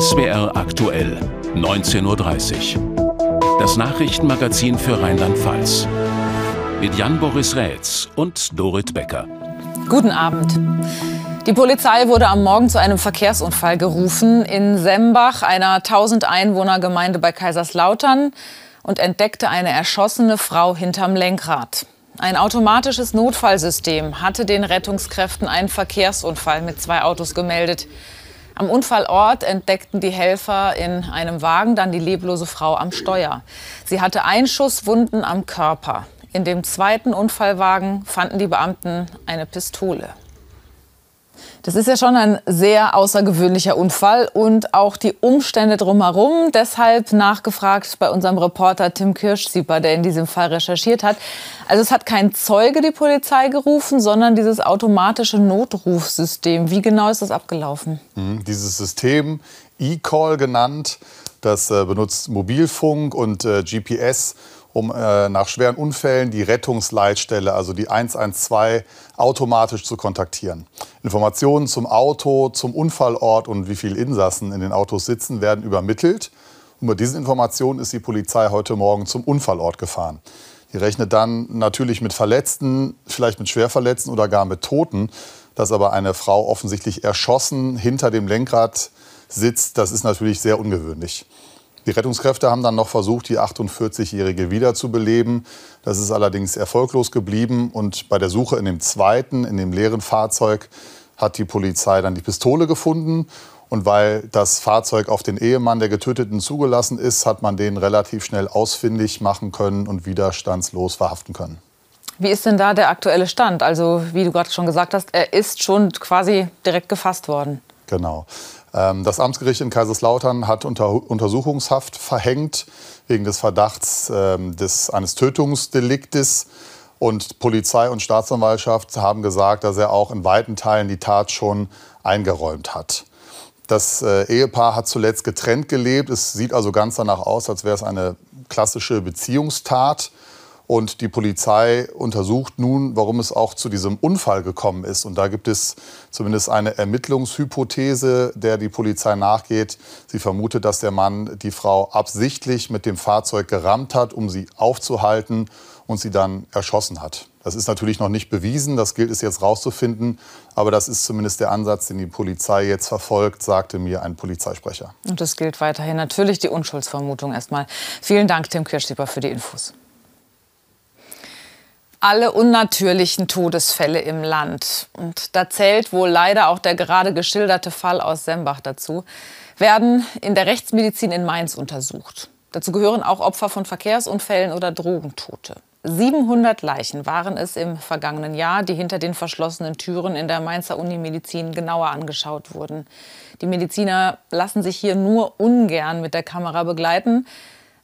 SWR aktuell, 19.30 Uhr. Das Nachrichtenmagazin für Rheinland-Pfalz. Mit Jan-Boris Rätz und Dorit Becker. Guten Abend. Die Polizei wurde am Morgen zu einem Verkehrsunfall gerufen in Sembach, einer 1000 Einwohner Gemeinde bei Kaiserslautern, und entdeckte eine erschossene Frau hinterm Lenkrad. Ein automatisches Notfallsystem hatte den Rettungskräften einen Verkehrsunfall mit zwei Autos gemeldet. Am Unfallort entdeckten die Helfer in einem Wagen dann die leblose Frau am Steuer. Sie hatte Einschusswunden am Körper. In dem zweiten Unfallwagen fanden die Beamten eine Pistole. Das ist ja schon ein sehr außergewöhnlicher Unfall und auch die Umstände drumherum. Deshalb nachgefragt bei unserem Reporter Tim Kirschsieper, der in diesem Fall recherchiert hat. Also es hat kein Zeuge die Polizei gerufen, sondern dieses automatische Notrufsystem. Wie genau ist das abgelaufen? Mhm, dieses System, E-Call genannt, das äh, benutzt Mobilfunk und äh, GPS um äh, nach schweren Unfällen die Rettungsleitstelle, also die 112, automatisch zu kontaktieren. Informationen zum Auto, zum Unfallort und wie viele Insassen in den Autos sitzen, werden übermittelt. Und mit diesen Informationen ist die Polizei heute Morgen zum Unfallort gefahren. Die rechnet dann natürlich mit Verletzten, vielleicht mit Schwerverletzten oder gar mit Toten. Dass aber eine Frau offensichtlich erschossen hinter dem Lenkrad sitzt, das ist natürlich sehr ungewöhnlich. Die Rettungskräfte haben dann noch versucht, die 48-Jährige wiederzubeleben. Das ist allerdings erfolglos geblieben. Und bei der Suche in dem zweiten, in dem leeren Fahrzeug, hat die Polizei dann die Pistole gefunden. Und weil das Fahrzeug auf den Ehemann der Getöteten zugelassen ist, hat man den relativ schnell ausfindig machen können und widerstandslos verhaften können. Wie ist denn da der aktuelle Stand? Also, wie du gerade schon gesagt hast, er ist schon quasi direkt gefasst worden. Genau. Ähm, das Amtsgericht in Kaiserslautern hat Untersuchungshaft verhängt wegen des Verdachts ähm, des, eines Tötungsdeliktes. Und Polizei und Staatsanwaltschaft haben gesagt, dass er auch in weiten Teilen die Tat schon eingeräumt hat. Das äh, Ehepaar hat zuletzt getrennt gelebt. Es sieht also ganz danach aus, als wäre es eine klassische Beziehungstat. Und die Polizei untersucht nun, warum es auch zu diesem Unfall gekommen ist. Und da gibt es zumindest eine Ermittlungshypothese, der die Polizei nachgeht. Sie vermutet, dass der Mann die Frau absichtlich mit dem Fahrzeug gerammt hat, um sie aufzuhalten und sie dann erschossen hat. Das ist natürlich noch nicht bewiesen, das gilt es jetzt rauszufinden. Aber das ist zumindest der Ansatz, den die Polizei jetzt verfolgt, sagte mir ein Polizeisprecher. Und das gilt weiterhin natürlich die Unschuldsvermutung erstmal. Vielen Dank, Tim Kirschstieber, für die Infos alle unnatürlichen Todesfälle im Land, und da zählt wohl leider auch der gerade geschilderte Fall aus Sembach dazu, werden in der Rechtsmedizin in Mainz untersucht. Dazu gehören auch Opfer von Verkehrsunfällen oder Drogentote. 700 Leichen waren es im vergangenen Jahr, die hinter den verschlossenen Türen in der Mainzer Unimedizin genauer angeschaut wurden. Die Mediziner lassen sich hier nur ungern mit der Kamera begleiten.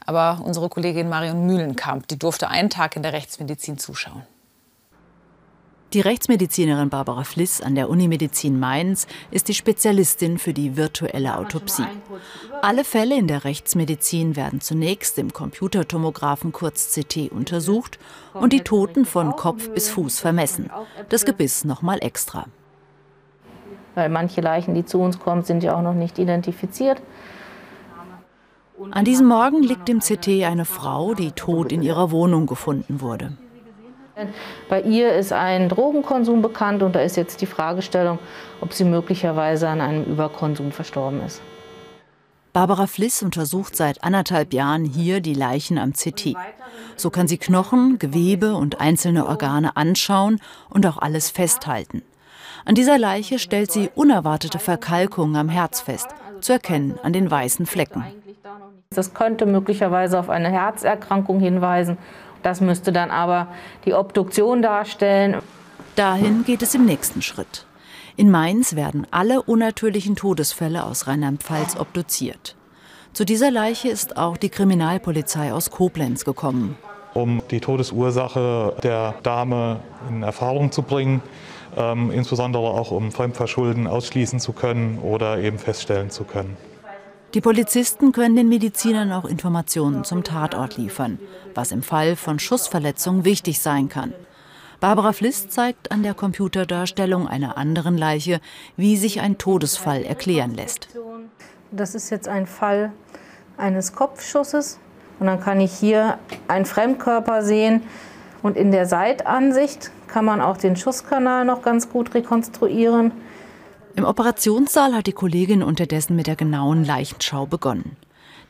Aber unsere Kollegin Marion Mühlenkamp, die durfte einen Tag in der Rechtsmedizin zuschauen. Die Rechtsmedizinerin Barbara Fliss an der Unimedizin Mainz ist die Spezialistin für die virtuelle Autopsie. Alle Fälle in der Rechtsmedizin werden zunächst im Computertomographen kurz CT untersucht und die Toten von Kopf bis Fuß vermessen. Das Gebiss nochmal extra. Weil manche Leichen, die zu uns kommen, sind ja auch noch nicht identifiziert. An diesem Morgen liegt im CT eine Frau, die tot in ihrer Wohnung gefunden wurde. Bei ihr ist ein Drogenkonsum bekannt und da ist jetzt die Fragestellung, ob sie möglicherweise an einem Überkonsum verstorben ist. Barbara Fliss untersucht seit anderthalb Jahren hier die Leichen am CT. So kann sie Knochen, Gewebe und einzelne Organe anschauen und auch alles festhalten. An dieser Leiche stellt sie unerwartete Verkalkungen am Herz fest, zu erkennen an den weißen Flecken. Das könnte möglicherweise auf eine Herzerkrankung hinweisen. Das müsste dann aber die Obduktion darstellen. Dahin geht es im nächsten Schritt. In Mainz werden alle unnatürlichen Todesfälle aus Rheinland-Pfalz obduziert. Zu dieser Leiche ist auch die Kriminalpolizei aus Koblenz gekommen. Um die Todesursache der Dame in Erfahrung zu bringen, ähm, insbesondere auch um Fremdverschulden ausschließen zu können oder eben feststellen zu können. Die Polizisten können den Medizinern auch Informationen zum Tatort liefern, was im Fall von Schussverletzungen wichtig sein kann. Barbara Fliss zeigt an der Computerdarstellung einer anderen Leiche, wie sich ein Todesfall erklären lässt. Das ist jetzt ein Fall eines Kopfschusses. Und dann kann ich hier einen Fremdkörper sehen. Und in der Seitansicht kann man auch den Schusskanal noch ganz gut rekonstruieren. Im Operationssaal hat die Kollegin unterdessen mit der genauen Leichenschau begonnen.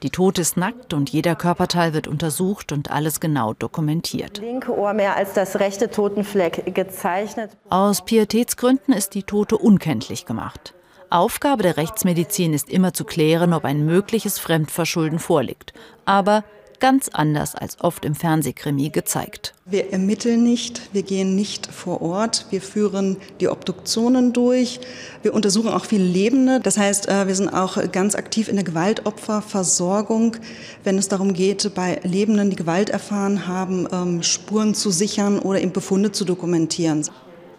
Die Tote ist nackt und jeder Körperteil wird untersucht und alles genau dokumentiert. Linke Ohr mehr als das rechte Totenfleck gezeichnet. Aus Pietätsgründen ist die Tote unkenntlich gemacht. Aufgabe der Rechtsmedizin ist immer zu klären, ob ein mögliches Fremdverschulden vorliegt. Aber ganz anders als oft im Fernsehkrimi gezeigt. Wir ermitteln nicht, wir gehen nicht vor Ort, wir führen die Obduktionen durch, wir untersuchen auch viele Lebende. Das heißt, äh, wir sind auch ganz aktiv in der Gewaltopferversorgung, wenn es darum geht, bei Lebenden, die Gewalt erfahren haben, ähm, Spuren zu sichern oder eben Befunde zu dokumentieren.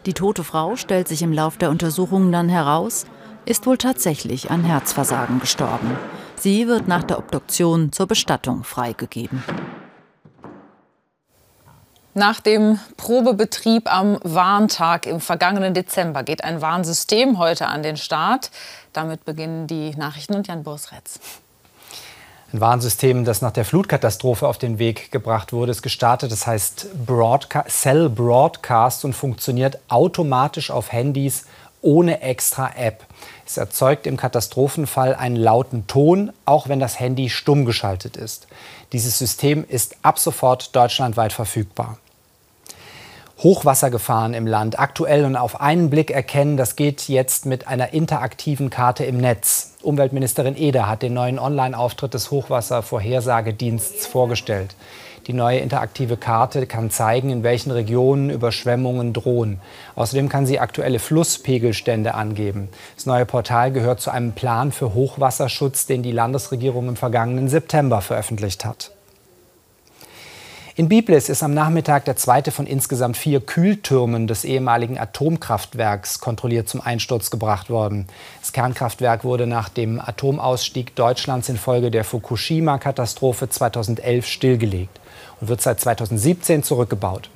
Die tote Frau stellt sich im Lauf der Untersuchungen dann heraus, ist wohl tatsächlich an Herzversagen gestorben. Sie wird nach der Obduktion zur Bestattung freigegeben. Nach dem Probebetrieb am Warntag im vergangenen Dezember geht ein Warnsystem heute an den Start. Damit beginnen die Nachrichten und Jan Boris Retz. Ein Warnsystem, das nach der Flutkatastrophe auf den Weg gebracht wurde, ist gestartet. Das heißt Broadca Cell Broadcast und funktioniert automatisch auf Handys ohne extra App. Es erzeugt im Katastrophenfall einen lauten Ton, auch wenn das Handy stumm geschaltet ist. Dieses System ist ab sofort deutschlandweit verfügbar. Hochwassergefahren im Land aktuell und auf einen Blick erkennen, das geht jetzt mit einer interaktiven Karte im Netz. Umweltministerin Eder hat den neuen Online-Auftritt des Hochwasservorhersagedienstes vorgestellt. Die neue interaktive Karte kann zeigen, in welchen Regionen Überschwemmungen drohen. Außerdem kann sie aktuelle Flusspegelstände angeben. Das neue Portal gehört zu einem Plan für Hochwasserschutz, den die Landesregierung im vergangenen September veröffentlicht hat. In Biblis ist am Nachmittag der zweite von insgesamt vier Kühltürmen des ehemaligen Atomkraftwerks kontrolliert zum Einsturz gebracht worden. Das Kernkraftwerk wurde nach dem Atomausstieg Deutschlands infolge der Fukushima-Katastrophe 2011 stillgelegt und wird seit 2017 zurückgebaut.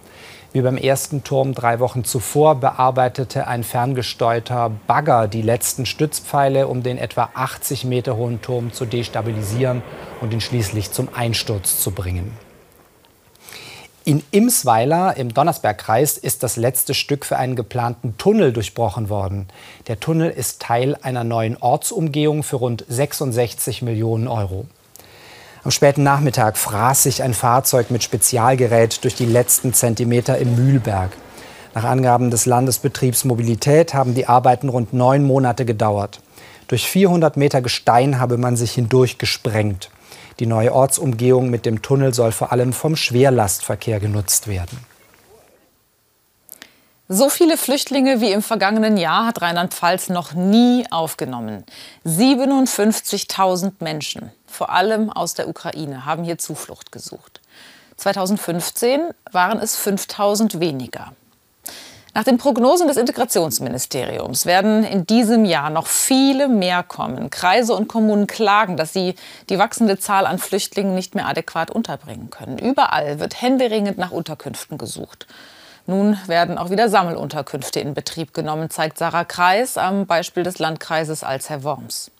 Wie beim ersten Turm drei Wochen zuvor bearbeitete ein ferngesteuerter Bagger die letzten Stützpfeile, um den etwa 80 Meter hohen Turm zu destabilisieren und ihn schließlich zum Einsturz zu bringen. In Imsweiler im Donnersbergkreis ist das letzte Stück für einen geplanten Tunnel durchbrochen worden. Der Tunnel ist Teil einer neuen Ortsumgehung für rund 66 Millionen Euro. Am späten Nachmittag fraß sich ein Fahrzeug mit Spezialgerät durch die letzten Zentimeter im Mühlberg. Nach Angaben des Landesbetriebs Mobilität haben die Arbeiten rund neun Monate gedauert. Durch 400 Meter Gestein habe man sich hindurch gesprengt. Die neue Ortsumgehung mit dem Tunnel soll vor allem vom Schwerlastverkehr genutzt werden. So viele Flüchtlinge wie im vergangenen Jahr hat Rheinland-Pfalz noch nie aufgenommen. 57.000 Menschen, vor allem aus der Ukraine, haben hier Zuflucht gesucht. 2015 waren es 5.000 weniger. Nach den Prognosen des Integrationsministeriums werden in diesem Jahr noch viele mehr kommen. Kreise und Kommunen klagen, dass sie die wachsende Zahl an Flüchtlingen nicht mehr adäquat unterbringen können. Überall wird händeringend nach Unterkünften gesucht. Nun werden auch wieder Sammelunterkünfte in Betrieb genommen, zeigt Sarah Kreis am Beispiel des Landkreises Alzey-Worms.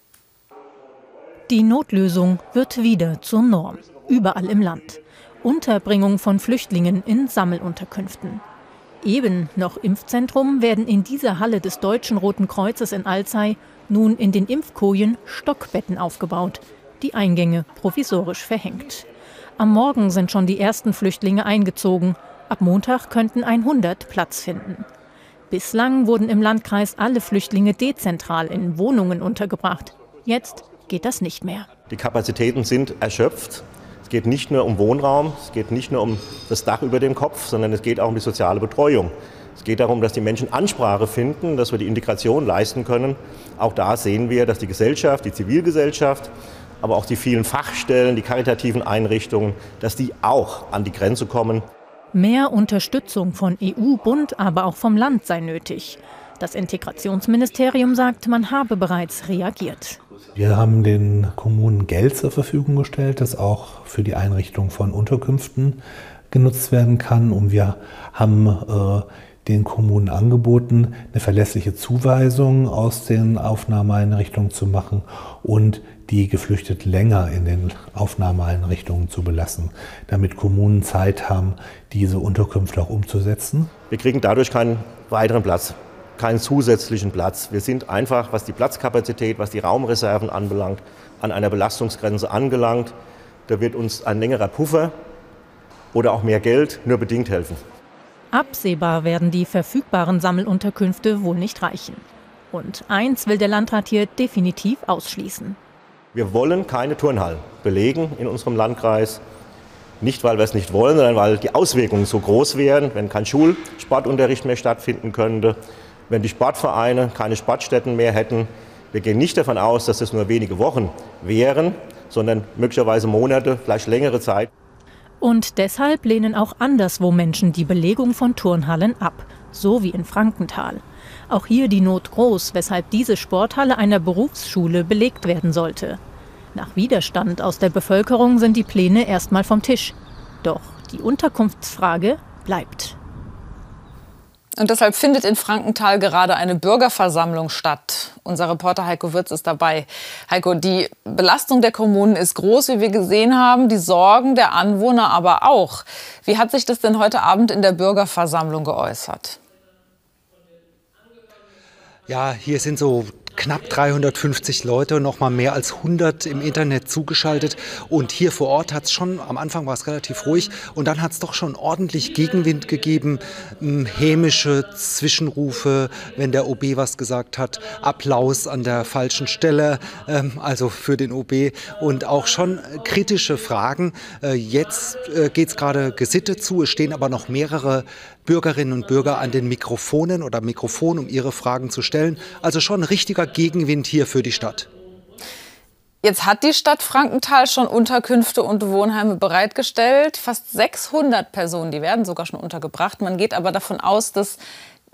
Die Notlösung wird wieder zur Norm, überall im Land. Unterbringung von Flüchtlingen in Sammelunterkünften. Eben noch Impfzentrum werden in dieser Halle des Deutschen Roten Kreuzes in Alzey nun in den Impfkojen Stockbetten aufgebaut, die Eingänge provisorisch verhängt. Am Morgen sind schon die ersten Flüchtlinge eingezogen. Ab Montag könnten 100 Platz finden. Bislang wurden im Landkreis alle Flüchtlinge dezentral in Wohnungen untergebracht. Jetzt geht das nicht mehr. Die Kapazitäten sind erschöpft geht nicht nur um Wohnraum, es geht nicht nur um das Dach über dem Kopf, sondern es geht auch um die soziale Betreuung. Es geht darum, dass die Menschen Ansprache finden, dass wir die Integration leisten können. Auch da sehen wir, dass die Gesellschaft, die Zivilgesellschaft, aber auch die vielen Fachstellen, die karitativen Einrichtungen, dass die auch an die Grenze kommen. Mehr Unterstützung von EU, Bund, aber auch vom Land sei nötig. Das Integrationsministerium sagt, man habe bereits reagiert. Wir haben den Kommunen Geld zur Verfügung gestellt, das auch für die Einrichtung von Unterkünften genutzt werden kann. Und wir haben äh, den Kommunen angeboten, eine verlässliche Zuweisung aus den Aufnahmeeinrichtungen zu machen und die Geflüchteten länger in den Aufnahmeeinrichtungen zu belassen, damit Kommunen Zeit haben, diese Unterkünfte auch umzusetzen. Wir kriegen dadurch keinen weiteren Platz, keinen zusätzlichen Platz. Wir sind einfach, was die Platzkapazität, was die Raumreserven anbelangt, an einer Belastungsgrenze angelangt. Da wird uns ein längerer Puffer oder auch mehr Geld nur bedingt helfen. Absehbar werden die verfügbaren Sammelunterkünfte wohl nicht reichen. Und eins will der Landrat hier definitiv ausschließen. Wir wollen keine Turnhallen belegen in unserem Landkreis. Nicht, weil wir es nicht wollen, sondern weil die Auswirkungen so groß wären, wenn kein Schulsportunterricht mehr stattfinden könnte, wenn die Sportvereine keine Sportstätten mehr hätten. Wir gehen nicht davon aus, dass es nur wenige Wochen wären, sondern möglicherweise Monate, vielleicht längere Zeit. Und deshalb lehnen auch anderswo Menschen die Belegung von Turnhallen ab, so wie in Frankenthal. Auch hier die Not groß, weshalb diese Sporthalle einer Berufsschule belegt werden sollte. Nach Widerstand aus der Bevölkerung sind die Pläne erstmal vom Tisch. Doch die Unterkunftsfrage bleibt. Und deshalb findet in Frankenthal gerade eine Bürgerversammlung statt. Unser Reporter Heiko Wirz ist dabei. Heiko, die Belastung der Kommunen ist groß, wie wir gesehen haben, die Sorgen der Anwohner aber auch. Wie hat sich das denn heute Abend in der Bürgerversammlung geäußert? Ja, hier sind so knapp 350 Leute, noch mal mehr als 100 im Internet zugeschaltet. Und hier vor Ort hat es schon, am Anfang war es relativ ruhig und dann hat es doch schon ordentlich Gegenwind gegeben, hämische Zwischenrufe, wenn der OB was gesagt hat, Applaus an der falschen Stelle, ähm, also für den OB und auch schon kritische Fragen. Äh, jetzt äh, geht es gerade gesittet zu, es stehen aber noch mehrere Bürgerinnen und Bürger an den Mikrofonen oder Mikrofon, um ihre Fragen zu stellen. Also schon richtiger Gegenwind hier für die Stadt. Jetzt hat die Stadt Frankenthal schon Unterkünfte und Wohnheime bereitgestellt. Fast 600 Personen, die werden sogar schon untergebracht. Man geht aber davon aus, dass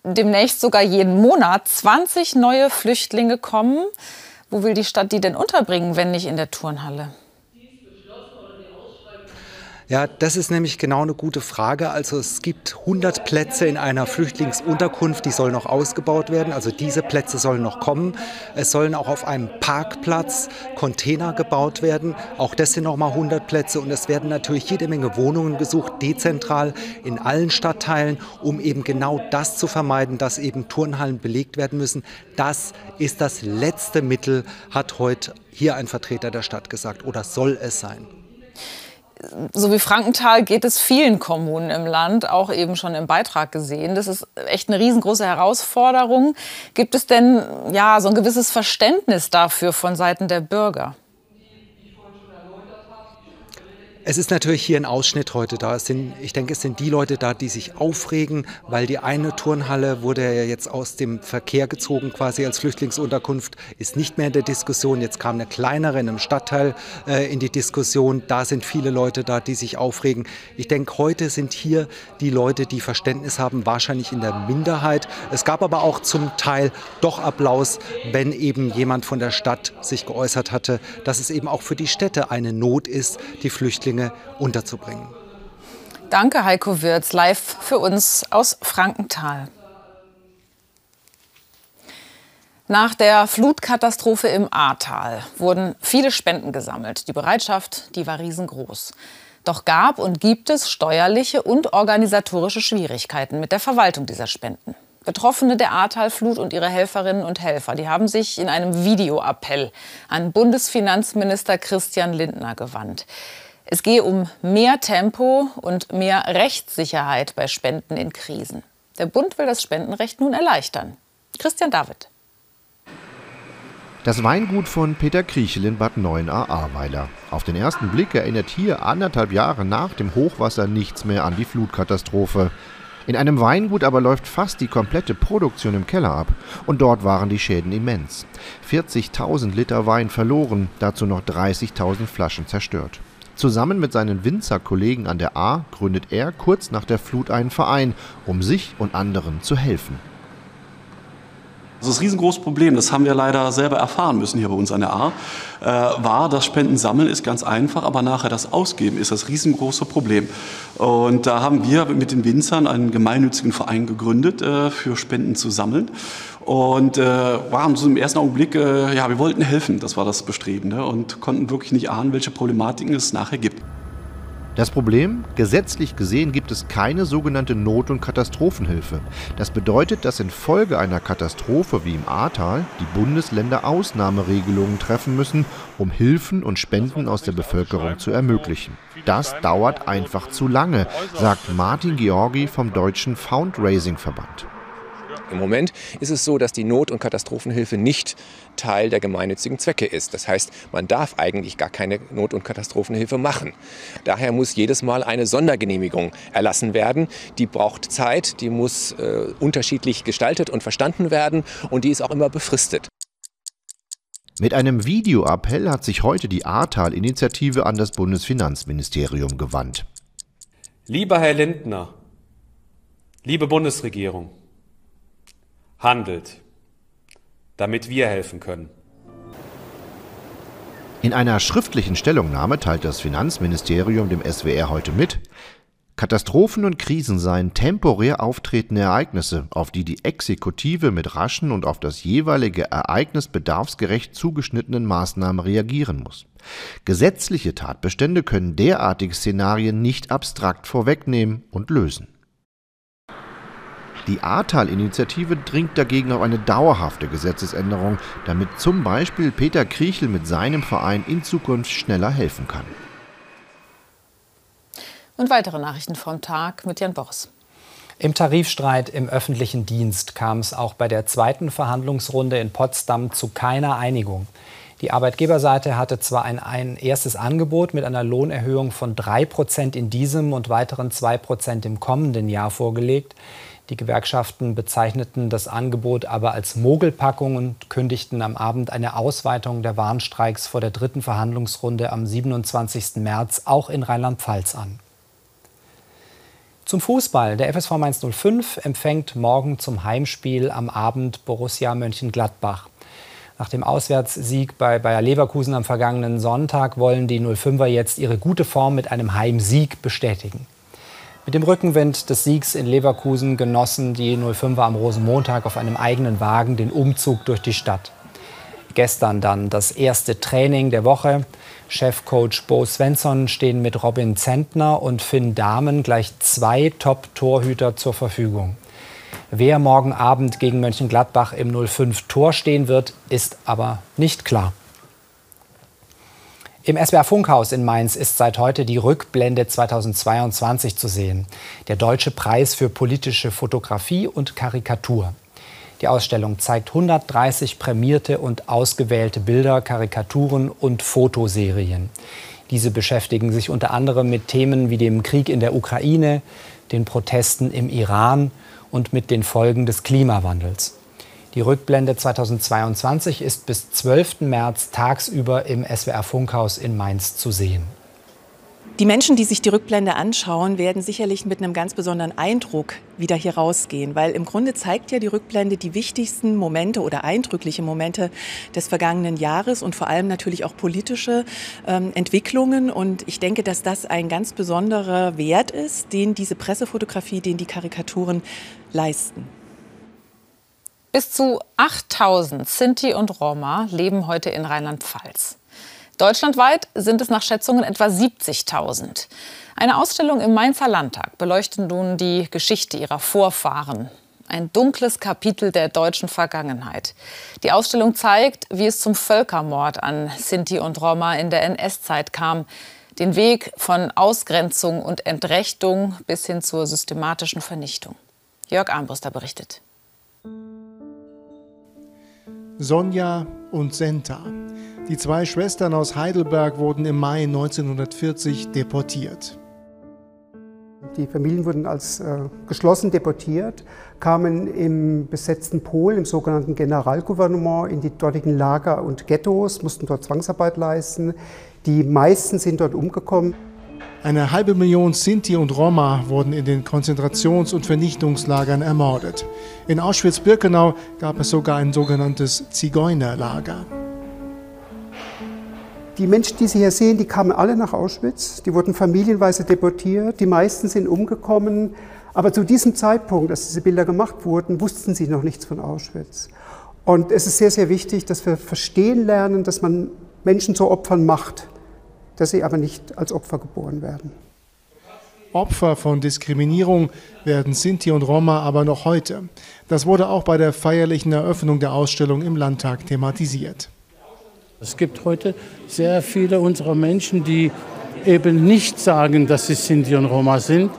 demnächst sogar jeden Monat 20 neue Flüchtlinge kommen. Wo will die Stadt die denn unterbringen, wenn nicht in der Turnhalle? Ja, das ist nämlich genau eine gute Frage. Also es gibt 100 Plätze in einer Flüchtlingsunterkunft, die sollen noch ausgebaut werden. Also diese Plätze sollen noch kommen. Es sollen auch auf einem Parkplatz Container gebaut werden. Auch das sind noch mal 100 Plätze und es werden natürlich jede Menge Wohnungen gesucht, dezentral in allen Stadtteilen, um eben genau das zu vermeiden, dass eben Turnhallen belegt werden müssen. Das ist das letzte Mittel, hat heute hier ein Vertreter der Stadt gesagt, oder soll es sein so wie Frankenthal geht es vielen Kommunen im Land, auch eben schon im Beitrag gesehen. Das ist echt eine riesengroße Herausforderung. Gibt es denn ja so ein gewisses Verständnis dafür von Seiten der Bürger? Es ist natürlich hier ein Ausschnitt heute da. Sind, ich denke, es sind die Leute da, die sich aufregen, weil die eine Turnhalle wurde ja jetzt aus dem Verkehr gezogen, quasi als Flüchtlingsunterkunft, ist nicht mehr in der Diskussion. Jetzt kam eine kleinere in einem Stadtteil äh, in die Diskussion. Da sind viele Leute da, die sich aufregen. Ich denke, heute sind hier die Leute, die Verständnis haben, wahrscheinlich in der Minderheit. Es gab aber auch zum Teil doch Applaus, wenn eben jemand von der Stadt sich geäußert hatte, dass es eben auch für die Städte eine Not ist, die Flüchtlinge Flüchtlinge unterzubringen. Danke, Heiko Wirz, live für uns aus Frankenthal. Nach der Flutkatastrophe im Ahrtal wurden viele Spenden gesammelt. Die Bereitschaft, die war riesengroß. Doch gab und gibt es steuerliche und organisatorische Schwierigkeiten mit der Verwaltung dieser Spenden. Betroffene der Ahrtalflut und ihre Helferinnen und Helfer, die haben sich in einem Videoappell an Bundesfinanzminister Christian Lindner gewandt. Es gehe um mehr Tempo und mehr Rechtssicherheit bei Spenden in Krisen. Der Bund will das Spendenrecht nun erleichtern. Christian David. Das Weingut von Peter Kriechel in Bad 9 a Ahrweiler. Auf den ersten Blick erinnert hier anderthalb Jahre nach dem Hochwasser nichts mehr an die Flutkatastrophe. In einem Weingut aber läuft fast die komplette Produktion im Keller ab. Und dort waren die Schäden immens. 40.000 Liter Wein verloren, dazu noch 30.000 Flaschen zerstört. Zusammen mit seinen Winzerkollegen an der A gründet er kurz nach der Flut einen Verein, um sich und anderen zu helfen. Das riesengroße Problem, das haben wir leider selber erfahren müssen hier bei uns an der A, äh, war, das Spenden sammeln ist ganz einfach, aber nachher das Ausgeben ist das riesengroße Problem. Und da haben wir mit den Winzern einen gemeinnützigen Verein gegründet, äh, für Spenden zu sammeln. Und äh, waren so im ersten Augenblick, äh, ja, wir wollten helfen, das war das Bestreben, ne? und konnten wirklich nicht ahnen, welche Problematiken es nachher gibt. Das Problem, gesetzlich gesehen gibt es keine sogenannte Not- und Katastrophenhilfe. Das bedeutet, dass infolge einer Katastrophe wie im Ahrtal die Bundesländer Ausnahmeregelungen treffen müssen, um Hilfen und Spenden aus der Bevölkerung zu ermöglichen. Das dauert einfach zu lange, sagt Martin Georgi vom Deutschen Fundraising-Verband. Im Moment ist es so, dass die Not- und Katastrophenhilfe nicht Teil der gemeinnützigen Zwecke ist. Das heißt, man darf eigentlich gar keine Not- und Katastrophenhilfe machen. Daher muss jedes Mal eine Sondergenehmigung erlassen werden. Die braucht Zeit, die muss äh, unterschiedlich gestaltet und verstanden werden und die ist auch immer befristet. Mit einem Videoappell hat sich heute die Ahrtal-Initiative an das Bundesfinanzministerium gewandt. Lieber Herr Lindner, liebe Bundesregierung, handelt, damit wir helfen können. In einer schriftlichen Stellungnahme teilt das Finanzministerium dem SWR heute mit, Katastrophen und Krisen seien temporär auftretende Ereignisse, auf die die Exekutive mit raschen und auf das jeweilige Ereignis bedarfsgerecht zugeschnittenen Maßnahmen reagieren muss. Gesetzliche Tatbestände können derartige Szenarien nicht abstrakt vorwegnehmen und lösen. Die Ahrtal-Initiative dringt dagegen auf eine dauerhafte Gesetzesänderung, damit zum Beispiel Peter Kriechel mit seinem Verein in Zukunft schneller helfen kann. Und weitere Nachrichten vom Tag mit Jan Boris. Im Tarifstreit im öffentlichen Dienst kam es auch bei der zweiten Verhandlungsrunde in Potsdam zu keiner Einigung. Die Arbeitgeberseite hatte zwar ein, ein erstes Angebot mit einer Lohnerhöhung von 3 Prozent in diesem und weiteren 2 Prozent im kommenden Jahr vorgelegt. Die Gewerkschaften bezeichneten das Angebot aber als Mogelpackung und kündigten am Abend eine Ausweitung der Warnstreiks vor der dritten Verhandlungsrunde am 27. März auch in Rheinland-Pfalz an. Zum Fußball. Der FSV Mainz 05 empfängt morgen zum Heimspiel am Abend Borussia Mönchengladbach. Nach dem Auswärtssieg bei Bayer Leverkusen am vergangenen Sonntag wollen die 05er jetzt ihre gute Form mit einem Heimsieg bestätigen. Mit dem Rückenwind des Siegs in Leverkusen genossen die 05er am Rosenmontag auf einem eigenen Wagen den Umzug durch die Stadt. Gestern dann das erste Training der Woche. Chefcoach Bo Svensson stehen mit Robin Zentner und Finn Dahmen gleich zwei Top-Torhüter zur Verfügung. Wer morgen Abend gegen Mönchengladbach im 05 Tor stehen wird, ist aber nicht klar. Im SWR Funkhaus in Mainz ist seit heute die Rückblende 2022 zu sehen. Der Deutsche Preis für politische Fotografie und Karikatur. Die Ausstellung zeigt 130 prämierte und ausgewählte Bilder, Karikaturen und Fotoserien. Diese beschäftigen sich unter anderem mit Themen wie dem Krieg in der Ukraine, den Protesten im Iran und mit den Folgen des Klimawandels. Die Rückblende 2022 ist bis 12. März tagsüber im SWR Funkhaus in Mainz zu sehen. Die Menschen, die sich die Rückblende anschauen, werden sicherlich mit einem ganz besonderen Eindruck wieder hier rausgehen, weil im Grunde zeigt ja die Rückblende die wichtigsten Momente oder eindrückliche Momente des vergangenen Jahres und vor allem natürlich auch politische ähm, Entwicklungen. Und ich denke, dass das ein ganz besonderer Wert ist, den diese Pressefotografie, den die Karikaturen leisten. Bis zu 8000 Sinti und Roma leben heute in Rheinland-Pfalz. Deutschlandweit sind es nach Schätzungen etwa 70.000. Eine Ausstellung im Mainzer Landtag beleuchtet nun die Geschichte ihrer Vorfahren. Ein dunkles Kapitel der deutschen Vergangenheit. Die Ausstellung zeigt, wie es zum Völkermord an Sinti und Roma in der NS-Zeit kam. Den Weg von Ausgrenzung und Entrechtung bis hin zur systematischen Vernichtung. Jörg Armbruster berichtet. Sonja und Senta. Die zwei Schwestern aus Heidelberg wurden im Mai 1940 deportiert. Die Familien wurden als äh, geschlossen deportiert, kamen im besetzten Polen, im sogenannten Generalgouvernement, in die dortigen Lager und Ghettos, mussten dort Zwangsarbeit leisten. Die meisten sind dort umgekommen. Eine halbe Million Sinti und Roma wurden in den Konzentrations- und Vernichtungslagern ermordet. In Auschwitz-Birkenau gab es sogar ein sogenanntes Zigeunerlager. Die Menschen, die Sie hier sehen, die kamen alle nach Auschwitz. Die wurden familienweise deportiert. Die meisten sind umgekommen. Aber zu diesem Zeitpunkt, als diese Bilder gemacht wurden, wussten sie noch nichts von Auschwitz. Und es ist sehr, sehr wichtig, dass wir verstehen lernen, dass man Menschen zu Opfern macht, dass sie aber nicht als Opfer geboren werden. Opfer von Diskriminierung werden Sinti und Roma aber noch heute. Das wurde auch bei der feierlichen Eröffnung der Ausstellung im Landtag thematisiert. Es gibt heute sehr viele unserer Menschen, die eben nicht sagen, dass sie Sinti und Roma sind,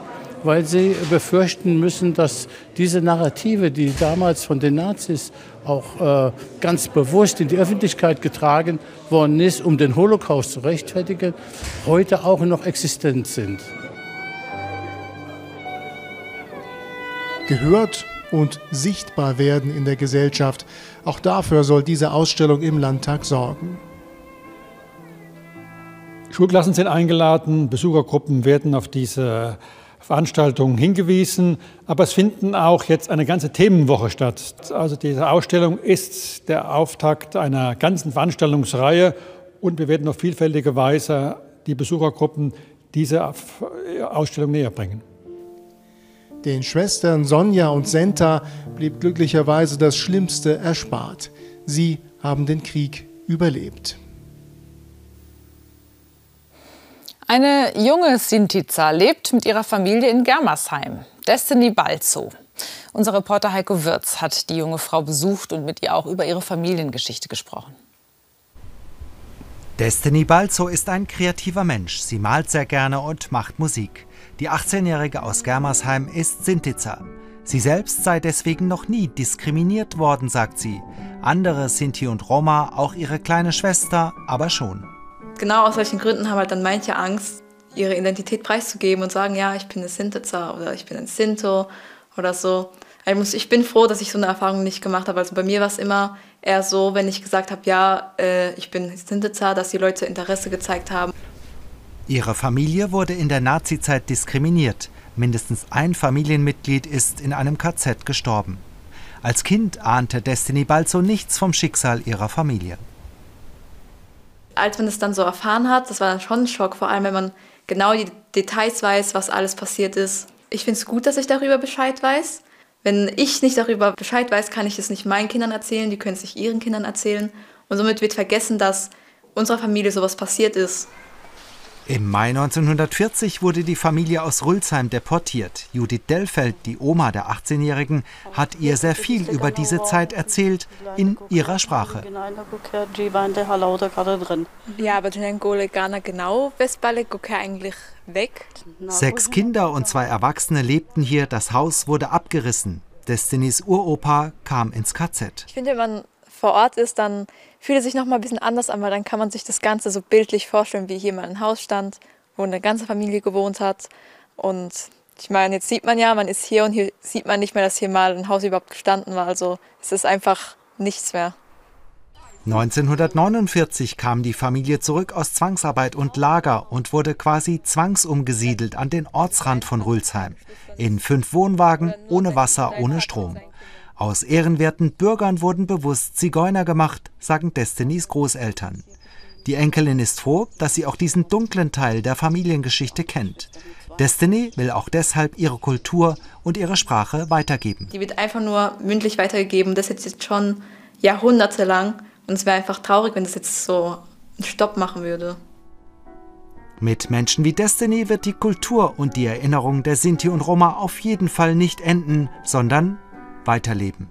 weil sie befürchten müssen, dass diese Narrative, die damals von den Nazis auch äh, ganz bewusst in die Öffentlichkeit getragen worden ist, um den Holocaust zu rechtfertigen, heute auch noch existent sind. Gehört und sichtbar werden in der Gesellschaft. Auch dafür soll diese Ausstellung im Landtag sorgen. Schulklassen sind eingeladen, Besuchergruppen werden auf diese Veranstaltungen hingewiesen, aber es finden auch jetzt eine ganze Themenwoche statt. Also diese Ausstellung ist der Auftakt einer ganzen Veranstaltungsreihe und wir werden auf vielfältige Weise die Besuchergruppen dieser Ausstellung näher bringen. Den Schwestern Sonja und Senta blieb glücklicherweise das Schlimmste erspart. Sie haben den Krieg überlebt. Eine junge Sintica lebt mit ihrer Familie in Germersheim. Destiny Balzo. Unser Reporter Heiko Wirz hat die junge Frau besucht und mit ihr auch über ihre Familiengeschichte gesprochen. Destiny Balzo ist ein kreativer Mensch. Sie malt sehr gerne und macht Musik. Die 18-Jährige aus Germersheim ist Sintica. Sie selbst sei deswegen noch nie diskriminiert worden, sagt sie. Andere Sinti und Roma, auch ihre kleine Schwester, aber schon genau aus solchen Gründen haben halt dann manche Angst, ihre Identität preiszugeben und sagen, ja, ich bin eine Sintetzer oder ich bin ein Sinto oder so. Also ich bin froh, dass ich so eine Erfahrung nicht gemacht habe. Also bei mir war es immer eher so, wenn ich gesagt habe, ja, äh, ich bin Sintetzer, dass die Leute Interesse gezeigt haben. Ihre Familie wurde in der Nazizeit diskriminiert. Mindestens ein Familienmitglied ist in einem KZ gestorben. Als Kind ahnte Destiny Balzo nichts vom Schicksal ihrer Familie als man es dann so erfahren hat, das war dann schon ein Schock, vor allem wenn man genau die Details weiß, was alles passiert ist. Ich finde es gut, dass ich darüber Bescheid weiß. Wenn ich nicht darüber Bescheid weiß, kann ich es nicht meinen Kindern erzählen, die können es nicht ihren Kindern erzählen. Und somit wird vergessen, dass unserer Familie sowas passiert ist. Im Mai 1940 wurde die Familie aus Rülsheim deportiert. Judith Dellfeld, die Oma der 18-Jährigen, hat ihr sehr viel über diese Zeit erzählt in ihrer Sprache. Ja, aber den genau eigentlich weg. Sechs Kinder und zwei Erwachsene lebten hier, das Haus wurde abgerissen. Destinys Uropa kam ins KZ. Ich finde, man vor Ort ist, dann fühlt es sich noch mal ein bisschen anders an, weil dann kann man sich das Ganze so bildlich vorstellen, wie hier mal ein Haus stand, wo eine ganze Familie gewohnt hat. Und ich meine, jetzt sieht man ja, man ist hier und hier sieht man nicht mehr, dass hier mal ein Haus überhaupt gestanden war. Also es ist einfach nichts mehr. 1949 kam die Familie zurück aus Zwangsarbeit und Lager und wurde quasi zwangsumgesiedelt an den Ortsrand von Rülsheim. In fünf Wohnwagen, ohne Wasser, ohne Strom. Aus ehrenwerten Bürgern wurden bewusst Zigeuner gemacht, sagen Destinys Großeltern. Die Enkelin ist froh, dass sie auch diesen dunklen Teil der Familiengeschichte kennt. Destiny will auch deshalb ihre Kultur und ihre Sprache weitergeben. Die wird einfach nur mündlich weitergegeben. Das ist jetzt schon jahrhundertelang. Und es wäre einfach traurig, wenn das jetzt so einen Stopp machen würde. Mit Menschen wie Destiny wird die Kultur und die Erinnerung der Sinti und Roma auf jeden Fall nicht enden, sondern weiterleben.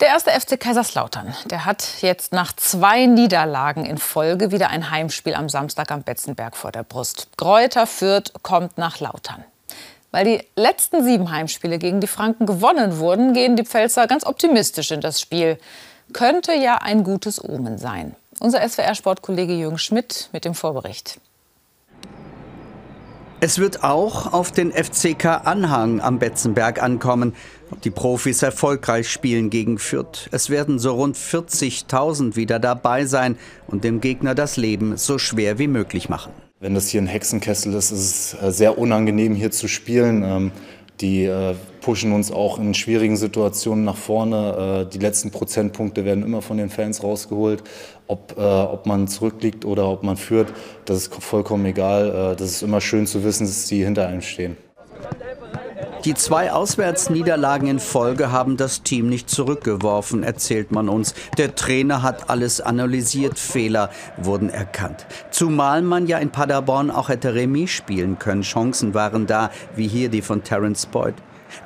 Der erste FC Kaiserslautern, der hat jetzt nach zwei Niederlagen in Folge wieder ein Heimspiel am Samstag am Betzenberg vor der Brust. Gräuter Fürth kommt nach Lautern. Weil die letzten sieben Heimspiele gegen die Franken gewonnen wurden, gehen die Pfälzer ganz optimistisch in das Spiel. Könnte ja ein gutes Omen sein. Unser SWR-Sportkollege Jürgen Schmidt mit dem Vorbericht. Es wird auch auf den FCK Anhang am Betzenberg ankommen, ob die Profis erfolgreich spielen gegen Fürth. Es werden so rund 40.000 wieder dabei sein und dem Gegner das Leben so schwer wie möglich machen. Wenn das hier ein Hexenkessel ist, ist es äh, sehr unangenehm hier zu spielen. Die äh, pushen uns auch in schwierigen Situationen nach vorne. Äh, die letzten Prozentpunkte werden immer von den Fans rausgeholt. Ob, ob man zurückliegt oder ob man führt, das ist vollkommen egal. Das ist immer schön zu wissen, dass die hinter einem stehen. Die zwei Auswärtsniederlagen in Folge haben das Team nicht zurückgeworfen, erzählt man uns. Der Trainer hat alles analysiert, Fehler wurden erkannt. Zumal man ja in Paderborn auch hätte Remis spielen können. Chancen waren da, wie hier die von Terence Boyd.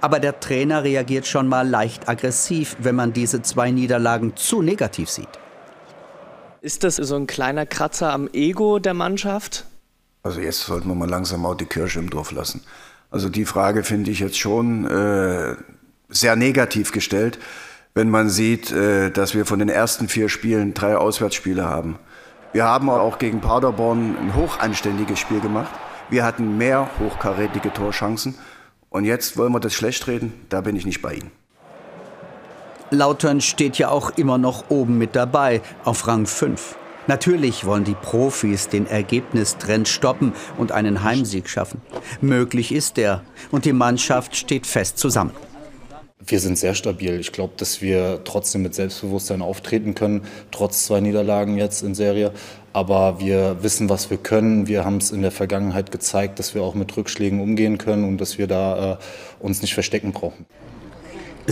Aber der Trainer reagiert schon mal leicht aggressiv, wenn man diese zwei Niederlagen zu negativ sieht. Ist das so ein kleiner Kratzer am Ego der Mannschaft? Also jetzt sollten wir mal langsam auch die Kirche im Dorf lassen. Also die Frage finde ich jetzt schon äh, sehr negativ gestellt, wenn man sieht, äh, dass wir von den ersten vier Spielen drei Auswärtsspiele haben. Wir haben auch gegen Paderborn ein hochanständiges Spiel gemacht. Wir hatten mehr hochkarätige Torchancen. Und jetzt wollen wir das schlecht reden, da bin ich nicht bei Ihnen. Lautern steht ja auch immer noch oben mit dabei, auf Rang 5. Natürlich wollen die Profis den Ergebnistrend stoppen und einen Heimsieg schaffen. Möglich ist der und die Mannschaft steht fest zusammen. Wir sind sehr stabil. Ich glaube, dass wir trotzdem mit Selbstbewusstsein auftreten können, trotz zwei Niederlagen jetzt in Serie. Aber wir wissen, was wir können. Wir haben es in der Vergangenheit gezeigt, dass wir auch mit Rückschlägen umgehen können und dass wir da äh, uns nicht verstecken brauchen.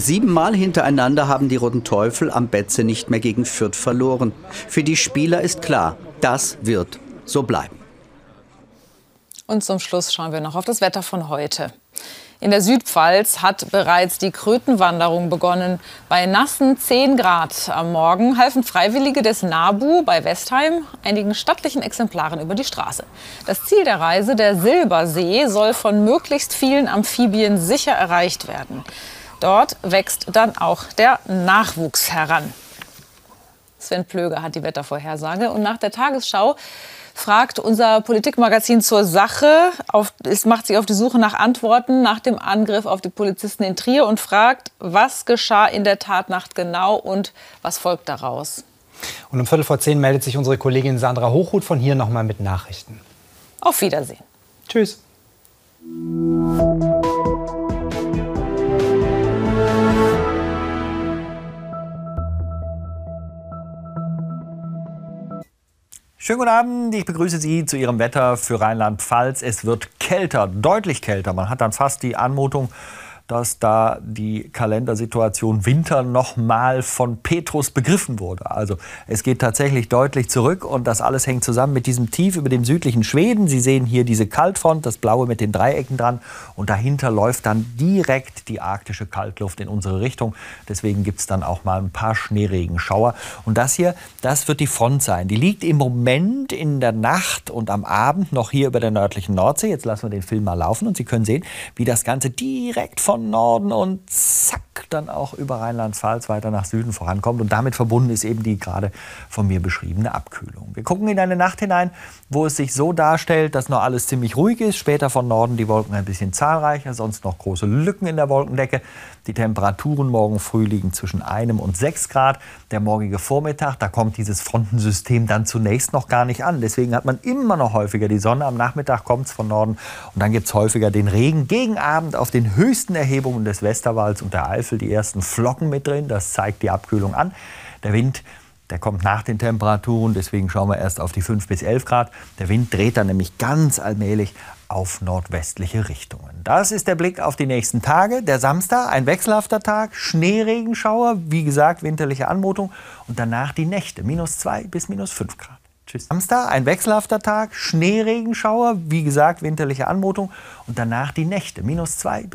Siebenmal hintereinander haben die Roten Teufel am Betze nicht mehr gegen Fürth verloren. Für die Spieler ist klar, das wird so bleiben. Und zum Schluss schauen wir noch auf das Wetter von heute. In der Südpfalz hat bereits die Krötenwanderung begonnen. Bei nassen 10 Grad am Morgen halfen Freiwillige des NABU bei Westheim einigen stattlichen Exemplaren über die Straße. Das Ziel der Reise, der Silbersee, soll von möglichst vielen Amphibien sicher erreicht werden. Dort wächst dann auch der Nachwuchs heran. Sven Plöger hat die Wettervorhersage. Und nach der Tagesschau fragt unser Politikmagazin zur Sache. Auf, es macht sich auf die Suche nach Antworten nach dem Angriff auf die Polizisten in Trier und fragt, was geschah in der Tatnacht genau und was folgt daraus. Und um Viertel vor zehn meldet sich unsere Kollegin Sandra Hochhuth von hier nochmal mit Nachrichten. Auf Wiedersehen. Tschüss. Schönen guten Abend, ich begrüße Sie zu Ihrem Wetter für Rheinland-Pfalz. Es wird kälter, deutlich kälter. Man hat dann fast die Anmutung, dass da die Kalendersituation Winter nochmal von Petrus begriffen wurde. Also es geht tatsächlich deutlich zurück und das alles hängt zusammen mit diesem Tief über dem südlichen Schweden. Sie sehen hier diese Kaltfront, das blaue mit den Dreiecken dran und dahinter läuft dann direkt die arktische Kaltluft in unsere Richtung. Deswegen gibt es dann auch mal ein paar Schneeregenschauer. Und das hier, das wird die Front sein. Die liegt im Moment in der Nacht und am Abend noch hier über der nördlichen Nordsee. Jetzt lassen wir den Film mal laufen und Sie können sehen, wie das Ganze direkt von von Norden und zack, dann auch über Rheinland-Pfalz weiter nach Süden vorankommt. Und damit verbunden ist eben die gerade von mir beschriebene Abkühlung. Wir gucken in eine Nacht hinein, wo es sich so darstellt, dass noch alles ziemlich ruhig ist. Später von Norden die Wolken ein bisschen zahlreicher, sonst noch große Lücken in der Wolkendecke. Die Temperaturen morgen früh liegen zwischen einem und sechs Grad. Der morgige Vormittag, da kommt dieses Frontensystem dann zunächst noch gar nicht an. Deswegen hat man immer noch häufiger die Sonne. Am Nachmittag kommt es von Norden und dann gibt es häufiger den Regen. Gegen Abend auf den höchsten Erhebungen des Westerwalds und der Eifel die ersten Flocken mit drin. Das zeigt die Abkühlung an. Der Wind der kommt nach den Temperaturen, deswegen schauen wir erst auf die 5 bis 11 Grad. Der Wind dreht dann nämlich ganz allmählich auf nordwestliche Richtungen. Das ist der Blick auf die nächsten Tage. Der Samstag, ein wechselhafter Tag, Schneeregenschauer, wie gesagt, winterliche Anmutung und danach die Nächte, minus 2 bis minus 5 Grad. Tschüss. Samstag, ein wechselhafter Tag, Schneeregenschauer, wie gesagt, winterliche Anmutung und danach die Nächte, minus 2 bis